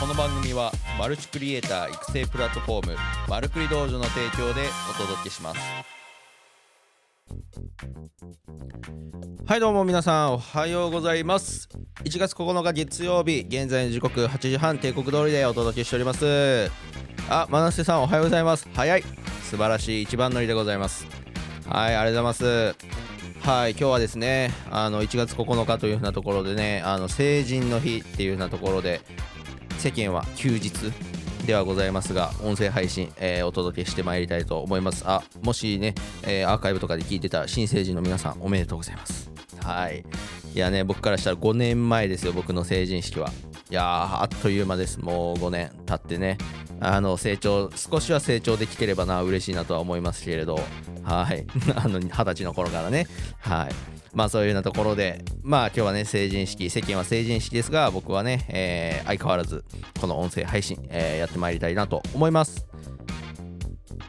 この番組はマルチクリエイター育成プラットフォームマルクリ道場の提供でお届けします。はいどうも皆さんおはようございます。1月9日月曜日現在の時刻8時半帝国通りでお届けしております。あ真瀬さんおはようございます。早い。素晴らしい一番乗りでございます。はいありがとうございます。はい今日はですねあの1月9日というふうなところでねあの成人の日っていうふうなところで世間は休日ではございますが音声配信、えー、お届けしてまいりたいと思います。あもしね、えー、アーカイブとかで聞いてた新成人の皆さんおめでとうございます。はい。いやね僕からしたら5年前ですよ僕の成人式は。いやあっという間です。もう5年経ってね。あの成長少しは成長できてればな嬉しいなとは思いますけれど。はい。あの二十歳の頃からね。はい。まあそういうようなところで、まあ今日はね、成人式、世間は成人式ですが、僕はね、えー、相変わらず、この音声配信、えー、やってまいりたいなと思います。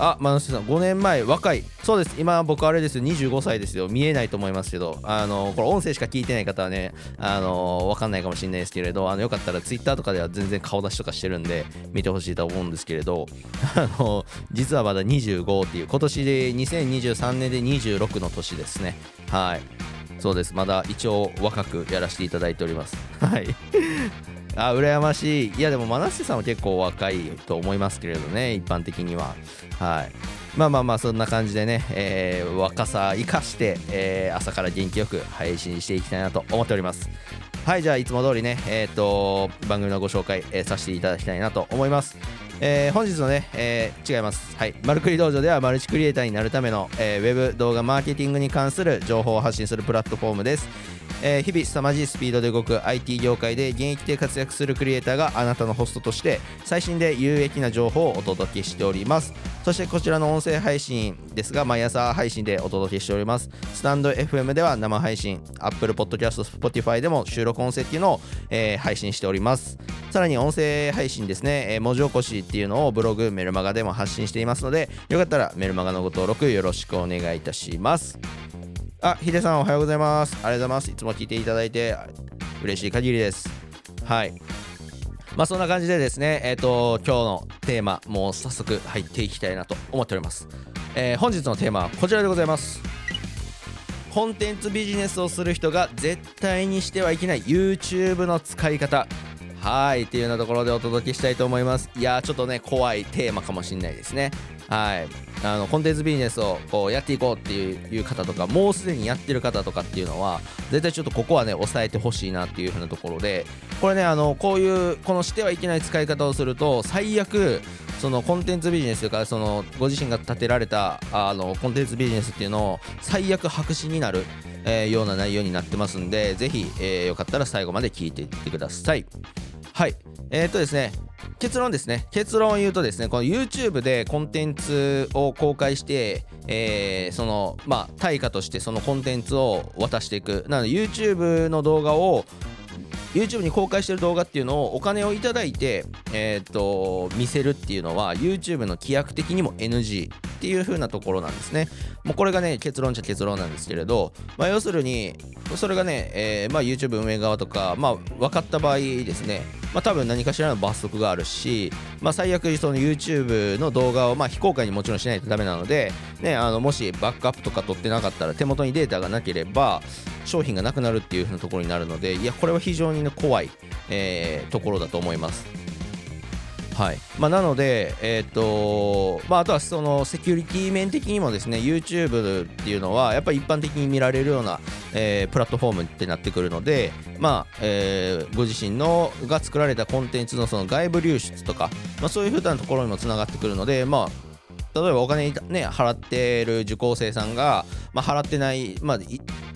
あ、マノシさん、5年前、若い。そうです。今、僕、あれですよ、25歳ですよ。見えないと思いますけど、あの、これ、音声しか聞いてない方はね、あの、わかんないかもしれないですけれど、あの、よかったら、Twitter とかでは全然顔出しとかしてるんで、見てほしいと思うんですけれど、あの、実はまだ25っていう、今年で、2023年で26の年ですね。はい。そうです。まだ一応若くやらせていただいております。はい。あ羨ましいいやでも真瀬さんは結構若いと思いますけれどね一般的にははいまあまあまあそんな感じでね、えー、若さ生かして、えー、朝から元気よく配信していきたいなと思っておりますはいじゃあいつも通りねえっ、ー、と番組のご紹介、え、させていただきたいなと思いますえー、本日のね、えー、違います。はい。マルクリ道場ではマルチクリエイターになるための、えー、ウェブ動画マーケティングに関する情報を発信するプラットフォームです。えー、日々凄まじいスピードで動く IT 業界で現役で活躍するクリエイターがあなたのホストとして最新で有益な情報をお届けしております。そしてこちらの音声配信ですが毎朝配信でお届けしております。スタンド FM では生配信 Apple Podcast Spotify でも収録音声っていうのを、えー、配信しております。さらに音声配信ですね、えー、文字起こしっていうのをブログメルマガでも発信していますのでよかったらメルマガのご登録よろしくお願いいたします。あ、ヒデさんおはようございます。ありがとうございます。いつも聞いていただいて嬉しい限りです。はい。まあそんな感じでですね、えっ、ー、と、今日のテーマ、もう早速入っていきたいなと思っております。えー、本日のテーマはこちらでございます。コンテンツビジネスをする人が絶対にしてはいけない YouTube の使い方。はい、っていうようなところでお届けしたいと思います。いや、ちょっとね、怖いテーマかもしれないですね。はい、あのコンテンツビジネスをこうやっていこうっていう方とかもうすでにやってる方とかっていうのは絶対ちょっとここはね抑えてほしいなっていう風なところでこれねあのこういうこのしてはいけない使い方をすると最悪そのコンテンツビジネスというかそのご自身が立てられたあのコンテンツビジネスっていうのを最悪白紙になる、えー、ような内容になってますんでぜひ、えー、よかったら最後まで聞いていってくださいはい。えー、っとですね結論ですね。結論を言うとですねこの YouTube でコンテンツを公開して、えー、そのまあ対価としてそのコンテンツを渡していく。なので YouTube の動画を YouTube に公開してる動画っていうのをお金をいただいて、えー、と見せるっていうのは YouTube の規約的にも NG っていう風なところなんですね。もうこれがね結論っちゃ結論なんですけれど、まあ、要するにそれがね、えー、まあ、YouTube 運営側とか、まあ、分かった場合ですね、まあ、多分何かしらの罰則があるし、まあ、最悪その YouTube の動画を、ま、非公開にもちろんしないとダメなので、ね、あのもしバックアップとか取ってなかったら手元にデータがなければ商品がなくなるっていう風なところになるのでいやこれは非常に、ね、怖い、えー、ところだと思います。はいまあ、なので、えーとまあ、あとはそのセキュリティ面的にもですね YouTube っていうのはやっぱり一般的に見られるような、えー、プラットフォームってなってくるので、まあえー、ご自身のが作られたコンテンツのその外部流出とか、まあ、そういうふうなところにもつながってくるので、まあ、例えばお金ね払ってる受講生さんが、まあ、払ってない、まあ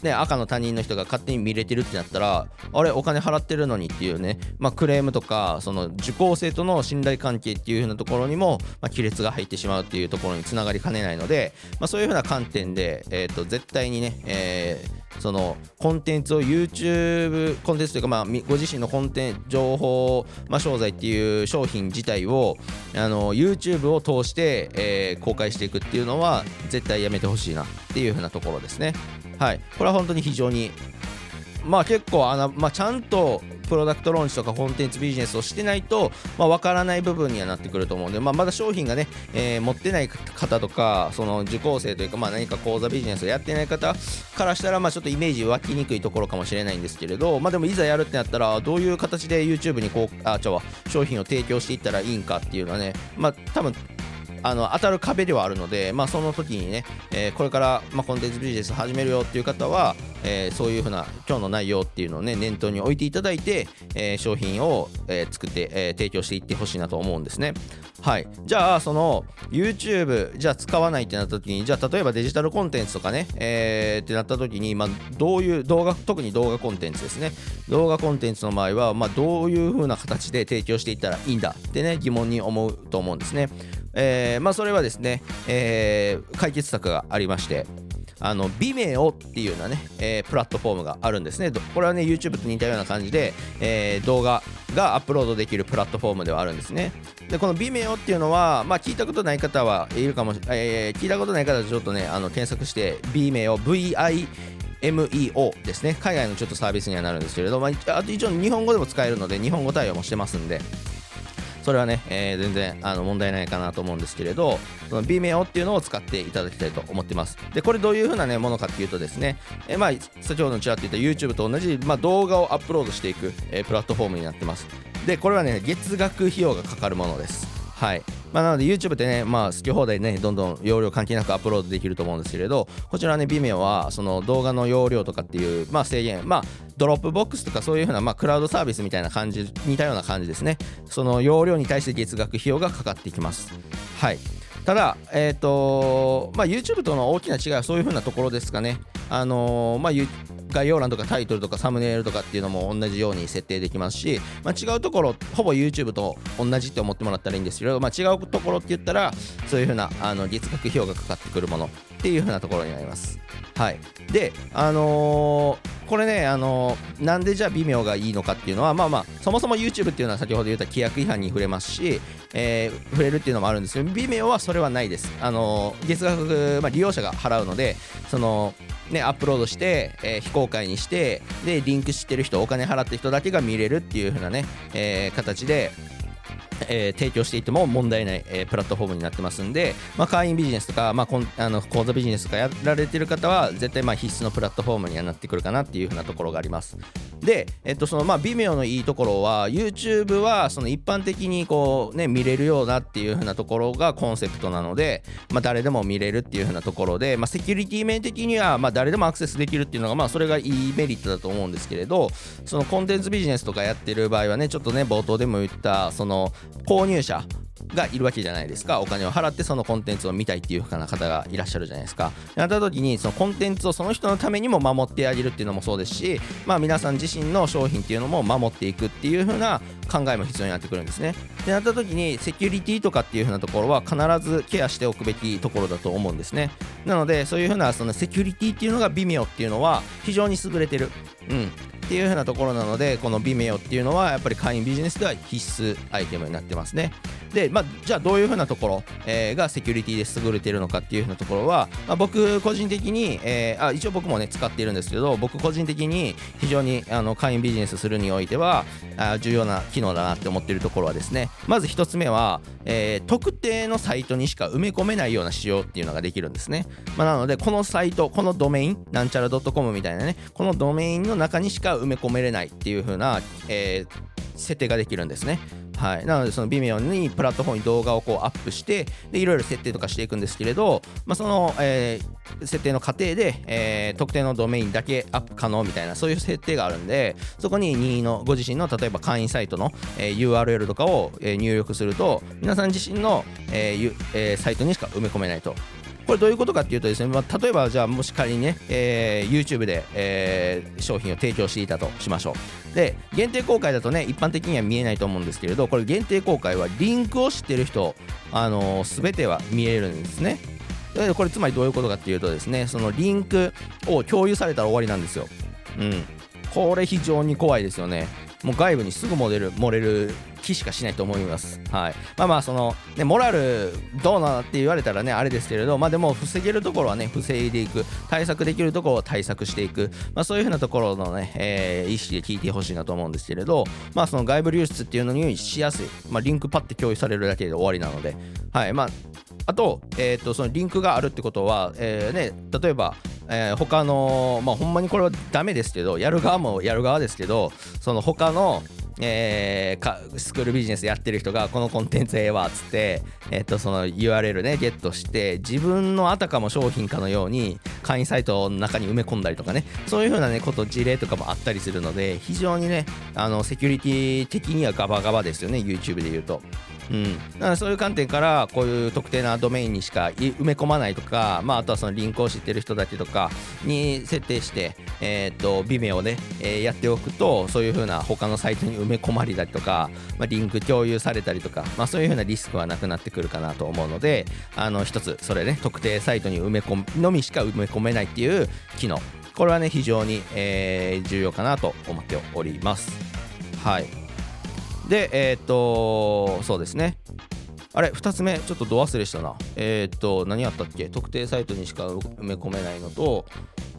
ね、赤の他人の人が勝手に見れてるってなったらあれお金払ってるのにっていうね、まあ、クレームとかその受講生との信頼関係っていう風なところにも、まあ、亀裂が入ってしまうっていうところにつながりかねないので、まあ、そういう風な観点で、えーと、絶対にね、えーそのコンテンツを YouTube コンテンツというか、まあ、ご自身のコンテンツ情報、まあ、商材っていう商品自体をあの YouTube を通して、えー、公開していくっていうのは絶対やめてほしいなっていうふうなところですね。はい、これは本当に非常にまあ結構あの、まあ、ちゃんとプロダクトローンチとかコンテンツビジネスをしてないと、まあ、分からない部分にはなってくると思うんで、まあ、まだ商品がね、えー、持ってない方とかその受講生というか、まあ、何か講座ビジネスをやってない方からしたら、まあ、ちょっとイメージ湧きにくいところかもしれないんですけれど、まあ、でもいざやるってなったらどういう形で YouTube にこうあちょ商品を提供していったらいいんかっていうのはね、まあ、多分あの当たる壁ではあるので、まあ、その時にね、えー、これから、まあ、コンテンツビジネス始めるよっていう方は、えー、そういうふうな今日の内容っていうのをね念頭に置いていただいて、えー、商品を、えー、作って、えー、提供していってほしいなと思うんですね。はい。じゃあその YouTube じゃあ使わないってなった時にじゃあ例えばデジタルコンテンツとかね、えー、ってなった時に、まあ、どういう動画特に動画コンテンツですね。動画コンテンツの場合は、まあ、どういうふうな形で提供していったらいいんだってね疑問に思うと思うんですね。えー、まあ、それはですね、えー、解決策がありましてあの Vimeo っていうようなね、えー、プラットフォームがあるんですね。これはね YouTube と似たような感じで、えー、動画がアップロードできるプラットフォームではあるんですね。でこの Vimeo っていうのは、まあ、聞いたことない方はいるかもしれない、えー、聞いたことない方はちょっとねあの検索して Vimeo VI MEO ですね。海外のちょっとサービスにはなるんですけれど、まあ、あと一応日本語でも使えるので日本語対応もしてますんで。それはね、えー、全然あの問題ないかなと思うんですけれど、その Vimeo っていうのを使っていただきたいと思ってます。で、これどういう風な、ね、ものかっていうとですね、えー、まあ、先ほどのちらっと言った YouTube と同じ、まあ、動画をアップロードしていく、えー、プラットフォームになってます。で、これはね、月額費用がかかるものです。はい。まあ、なので YouTube ってね、まあ、好き放題ね、どんどん容量関係なくアップロードできると思うんですけれど、こちらね、Vimeo は、その動画の容量とかっていう、まあ、制限、まあ、 Dropbox とかそういうふうな、まあ、クラウドサービスみたいな感じ、似たような感じですね。その容量に対して月額費用がかかってきます。はい。ただ、えっ、ー、とまあ、YouTube との大きな違いはそういうふうなところですかね。あのー、まあ、概要欄とかタイトルとかサムネイルとかっていうのも同じように設定できますし、まあ、違うところほぼ YouTube と同じって思ってもらったらいいんですけど、まあ、違うところって言ったらそういうふうなあの月額費用がかかってくるものっていうふうなところになります。はい、で、あのー、これね、あの、なんでじゃあ微妙がいいのかっていうのは、まあまあ、そもそも YouTube っていうのは先ほど言った規約違反に触れますし、えー、触れるっていうのもあるんですけど、微妙はそれはないです。あの月額、まあ、利用者が払うので、その、ね、アップロードして、えー、非公開にしてでリンクしてる人お金払った人だけが見れるっていう風なね、えー、形でえー、提供していても問題ない、えー、プラットフォームになってますんで、まあ、会員ビジネスとか、まあ、こんあの講座ビジネスとかやられてる方は絶対まあ必須のプラットフォームにはなってくるかなっていうふうなところがあります。で、えっとそのまあ、微妙のいいところは YouTube はその一般的にこう、ね、見れるようなっていうふうなところがコンセプトなので、まあ、誰でも見れるっていうふうなところで、まあ、セキュリティ面的にはまあ誰でもアクセスできるっていうのがまあそれがいいメリットだと思うんですけれどそのコンテンツビジネスとかやってる場合はねちょっとね冒頭でも言ったその購入者がいるわけじゃないですか。お金を払ってそのコンテンツを見たいっていう風な方がいらっしゃるじゃないですか。なった時にそのコンテンツをその人のためにも守ってあげるっていうのもそうですしまあ皆さん自身の商品っていうのも守っていくっていう風な考えも必要になってくるんですね。でなった時にセキュリティとかっていう風なところは必ずケアしておくべきところだと思うんですね。なのでそういう風なそのセキュリティっていうのが微妙っていうのは非常に優れてる。うん。っていう風なところなのでこの Vimeo っていうのはやっぱり会員ビジネスでは必須アイテムになってますね。で、まあ、じゃあどういう風なところ、えー、がセキュリティで優れているのかっていう風なところは、まあ、僕個人的に、えー、あ一応僕もね使っているんですけど僕個人的に非常にあの会員ビジネスするにおいてはあ重要な機能だなって思っているところはですね。まず1つ目は、えー、特定のサイトにしか埋め込めないような仕様っていうのができるんですね、まあ、なのでこのサイトこのドメインなんちゃら .com みたいなねこのドメインの中にしか埋め込めれないっていう風な、えー、設定ができるんですね。はい、なのでその微妙にプラットフォームに動画をこうアップしてでいろいろ設定とかしていくんですけれど、まあ、その、えー、設定の過程で、えー、特定のドメインだけアップ可能みたいなそういう設定があるんでそこに任意のご自身の例えば会員サイトの、えー、URL とかを、え、入力すると皆さん自身の、えーえ、サイトにしか埋め込めないとこれどういうことかっていうとですね、まあ、例えばじゃあもし仮にね、えー、YouTube で、えー、商品を提供していたとしましょう。で限定公開だとね一般的には見えないと思うんですけれどこれ限定公開はリンクを知ってる人、あのー、全ては見えるんですね。これつまりどういうことかっていうとですねそのリンクを共有されたら終わりなんですよ。うん。これ非常に怖いですよね。もう外部にすぐ漏れる漏れる気しかしないと思います。はい、まあまあその、ね、モラルどうなって言われたらねあれですけれどまあでも防げるところはね防いでいく。対策できるところを対策していく、まあ、そういうふうなところのね、えー、意識で聞いてほしいなと思うんですけれどまあその外部流出っていうのにしやすい、まあ、リンクパッて共有されるだけで終わりなので。はい。まああと,、えーと、そのリンクがあるってことは、えーね、例えば、えー、他の、まあ、ほんまにこれはダメですけどやる側もやる側ですけどその他のえー、スクールビジネスやってる人がこのコンテンツええわっつって、えっとその URL ねゲットして自分のあたかも商品かのように会員サイトの中に埋め込んだりとかねそういう風なねこと事例とかもあったりするので非常にねあのセキュリティ的にはガバガバですよね YouTube で言うと。うん、だからそういう観点からこういう特定なドメインにしか埋め込まないとか、まあ、あとはそのリンクを知ってる人だけとかに設定して、えー、っとビメをね、えー、やっておくとそういうふうな他のサイトに埋め込まれたりとか、まあ、リンク共有されたりとか、まあ、そういうふうなリスクはなくなってくるかなと思うのであの一つそれね特定サイトに埋め込むのみしか埋め込めないっていう機能。これはね非常に、えー、重要かなと思っております。はい。で、えっ、と、そうですね。あれ、2つ目、ちょっとど忘れしたな。えっ、と、何やったっけ？特定サイトにしか埋め込めないのと、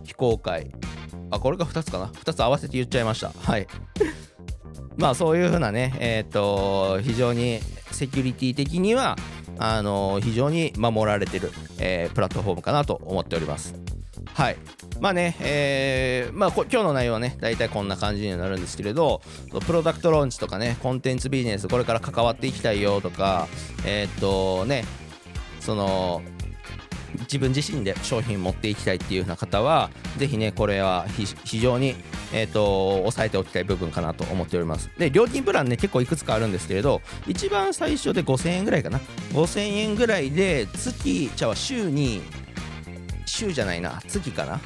非公開。あ、これが2つかな。2つ合わせて言っちゃいました。はい。まあ、そういうふうなね、えっ、と、非常にセキュリティ的には、あの非常に守られてる、えー、プラットフォームかなと思っております。はい。まあね、えー、まあ今日の内容はね、大体こんな感じになるんですけれど、プロダクトローンチとかね、コンテンツビジネス、これから関わっていきたいよとか、えー、っとね、その、自分自身で商品持っていきたいっていう風な方は、ぜひね、これは非常に、えーと、押さえておきたい部分かなと思っております。で、料金プランね、結構いくつかあるんですけれど、一番最初で5000円ぐらいかな。5000円ぐらいで、月、じゃあ週に週じゃないな。月かな。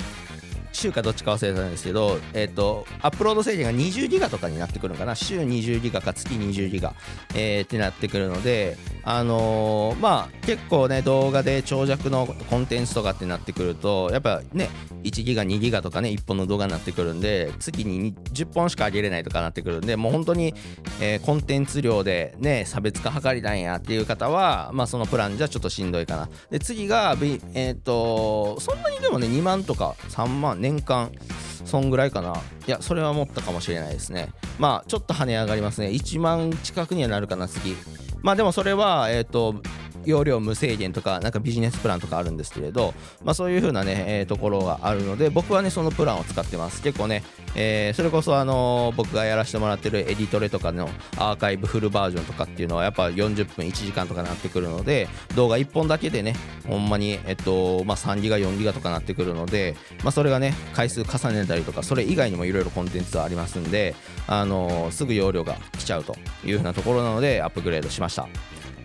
週かどっちか忘れたんですけど、えっ、ー、と、アップロード制限が20ギガとかになってくるのかな、週20ギガか月20ギガ、えー、ってなってくるので、あのー、まあ、結構ね、動画で長尺のコンテンツとかってなってくると、やっぱね、1ギガ、2ギガとかね、1本の動画になってくるんで、月に10本しか上げれないとかなってくるんで、もう本当に、えー、コンテンツ量でね、差別化図りたいんやっていう方は、まあ、そのプランじゃちょっとしんどいかな。で、次が、えっ、と、そんなにでもね、2万とか3万、年間そんぐらいかな。いやそれはもったかもしれないですね。まあちょっと跳ね上がりますね。1万近くにはなるかな次。まあでもそれはえっ、ー、と容量無制限とかなんかビジネスプランとかあるんですけれど、まあ、そういう風なね、えー、ところがあるので僕はねそのプランを使ってます。結構ね、えー、それこそあの、僕がやらせてもらってるエディトレとかのアーカイブフルバージョンとかっていうのはやっぱ40分1時間とかなってくるので動画1本だけでねほんまにえっとまあ3ギガ4ギガとかなってくるのでまあそれがね回数重ねたりとかそれ以外にもいろいろコンテンツはありますんであのすぐ容量が来ちゃうという風なところなのでアップグレードしました。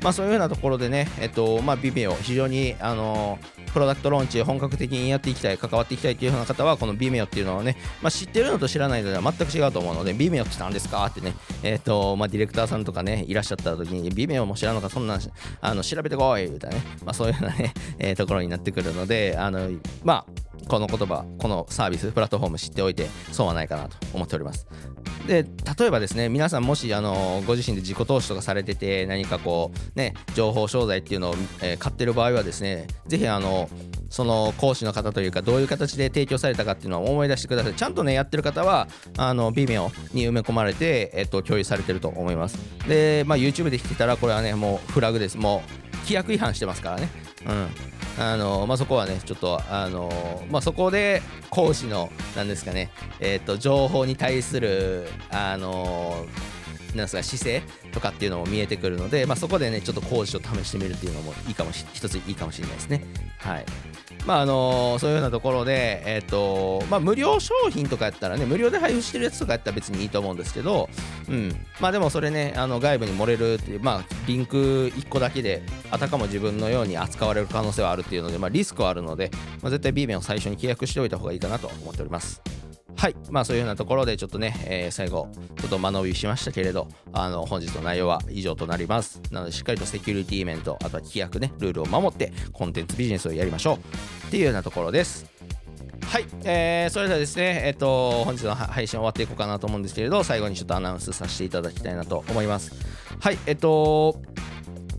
まあ、そういうようなところでね、えっとまあ、ビメオ、非常にあのプロダクトローンチ本格的にやっていきたい、関わっていきたいというような方は、このビメオっていうのをね、まあ、知ってるのと知らないのでは全く違うと思うので、ビメオって何ですかってね、えっとまあ、ディレクターさんとかね、いらっしゃった時に、ビメオも知らんのか、そんなんあの調べてこいみたいなね、まあ、そういうようなね、えー、ところになってくるので、あのまあ、この言葉、このサービス、プラットフォーム知っておいて損はないかなと思っております。で、例えばですね、皆さんもし、あの、ご自身で自己投資とかされてて、何かこう、ね、情報商材っていうのを、えー、買ってる場合はですね、ぜひ、あの、その講師の方というかどういう形で提供されたかっていうのを思い出してください。ちゃんとねやってる方はあの微妙に埋め込まれて、えっと、共有されてると思います。で、まあ、YouTube で来てたらこれはねもうフラグです。もう規約違反してますからね。うん。あのまあ、そこはね、ちょっと、あのまあ、そこで講師の、なんですかね、えっ、ー、と、情報に対する、あのなんすか姿勢とかっていうのも見えてくるので、まあ、そこでねちょっと講師を試してみるっていうのもいいかもし一ついいかもしれないですね。はいまああのー、そういうようなところで、えーとまあ、無料商品とかやったらね、無料で配布してるやつとかやったら別にいいと思うんですけど、うん、まあでもそれね、あの外部に漏れるっていう、まあ、リンク1個だけで、あたかも自分のように扱われる可能性はあるっていうので、まあ、リスクはあるので、まあ、絶対 B 面を最初に契約しておいた方がいいかなと思っております。はい。まあそういうようなところでちょっとね、えー、最後、ちょっと間延びしましたけれど、あの、本日の内容は以上となります。なのでしっかりとセキュリティ面と、あとは規約ね、ルールを守ってコンテンツビジネスをやりましょう。っていうようなところです。はい、えー、それではですね、えっ、と、本日の配信終わっていこうかなと思うんですけれど、最後にちょっとアナウンスさせていただきたいなと思います。はい、えっ、と、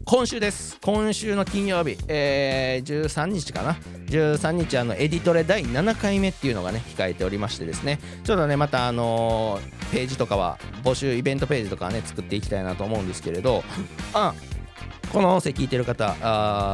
今週です。今週の金曜日、えー、13日かな。13日、あの、エディトレ第7回目っていうのがね、控えておりましてですね、ちょっとね、また、あのー、ページとかは、募集、イベントページとかね、作っていきたいなと思うんですけれど、あ、この音声聞いてる方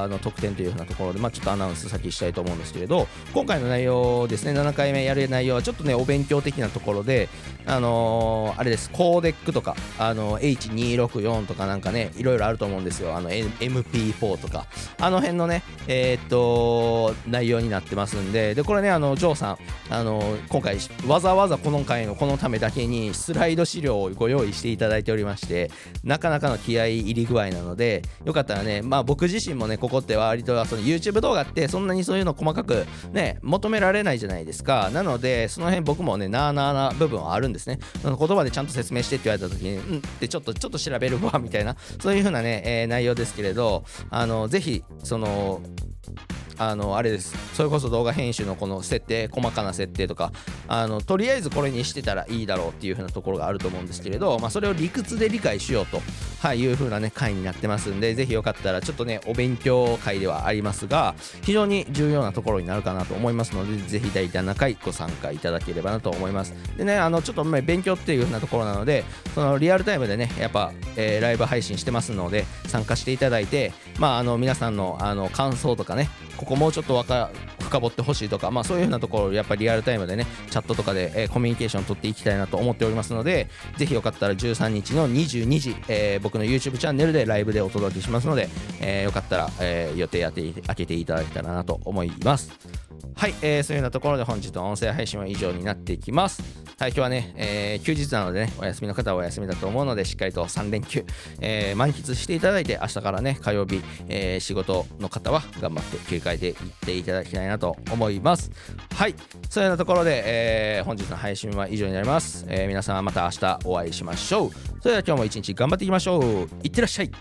の特典というふうなところで、まあ、ちょっとアナウンス先したいと思うんですけれど今回の内容ですね7回目やる内容はちょっとねお勉強的なところであのー、あれですコーデックとかあの H264 とかなんかねいろいろあると思うんですよ。あの MP4 とか。あの辺のねえー、っと内容になってますんで。でこれねあのジョーさんあの今回わざわざこの回のこのためだけにスライド資料をご用意していただいておりましてなかなかの気合い入り具合なのでよかったらね、まあ僕自身もね、ここって割とその YouTube 動画ってそんなにそういうの細かくね、求められないじゃないですか。なので、その辺僕もね、なあなあな部分はあるんですね。言葉でちゃんと説明してって言われた時に、うんってちょっと、ちょっと調べるわ、みたいな、そういう風なね、えー、内容ですけれど、あの、ぜひ、その、あのあれです。それこそ動画編集のこの設定細かな設定とかあのとりあえずこれにしてたらいいだろうっていう風なところがあると思うんですけれど、まあ、それを理屈で理解しようと、はい、いう風なね回になってますんでぜひよかったらちょっとねお勉強会ではありますが非常に重要なところになるかなと思いますのでぜひ第7回ご参加いただければなと思います。でねあのちょっと勉強っていう風なところなのでそのリアルタイムでねやっぱ、えー、ライブ配信してますので参加していただいてまああの皆さんのあの感想とかねここもうちょっと深掘ってほしいとか、まあ、そういうようなところをやっぱりリアルタイムでねチャットとかで、えー、コミュニケーション取っていきたいなと思っておりますのでぜひよかったら13日の22時、えー、僕の YouTube チャンネルでライブでお届けしますので、えー、よかったら、えー、予定当て開けていただけたらなと思います。はい、えー、そういうようなところで本日の音声配信は以上になっていきますはい、今日はね、えー、休日なのでね、お休みの方はお休みだと思うので、しっかりと3連休、えー、満喫していただいて、明日からね、火曜日、えー、仕事の方は頑張って切り替えていっていただきたいなと思います。はい、そういうようなところで、えー、本日の配信は以上になります。えー、皆さんまた明日お会いしましょう。それでは今日も一日頑張っていきましょう。いってらっしゃい。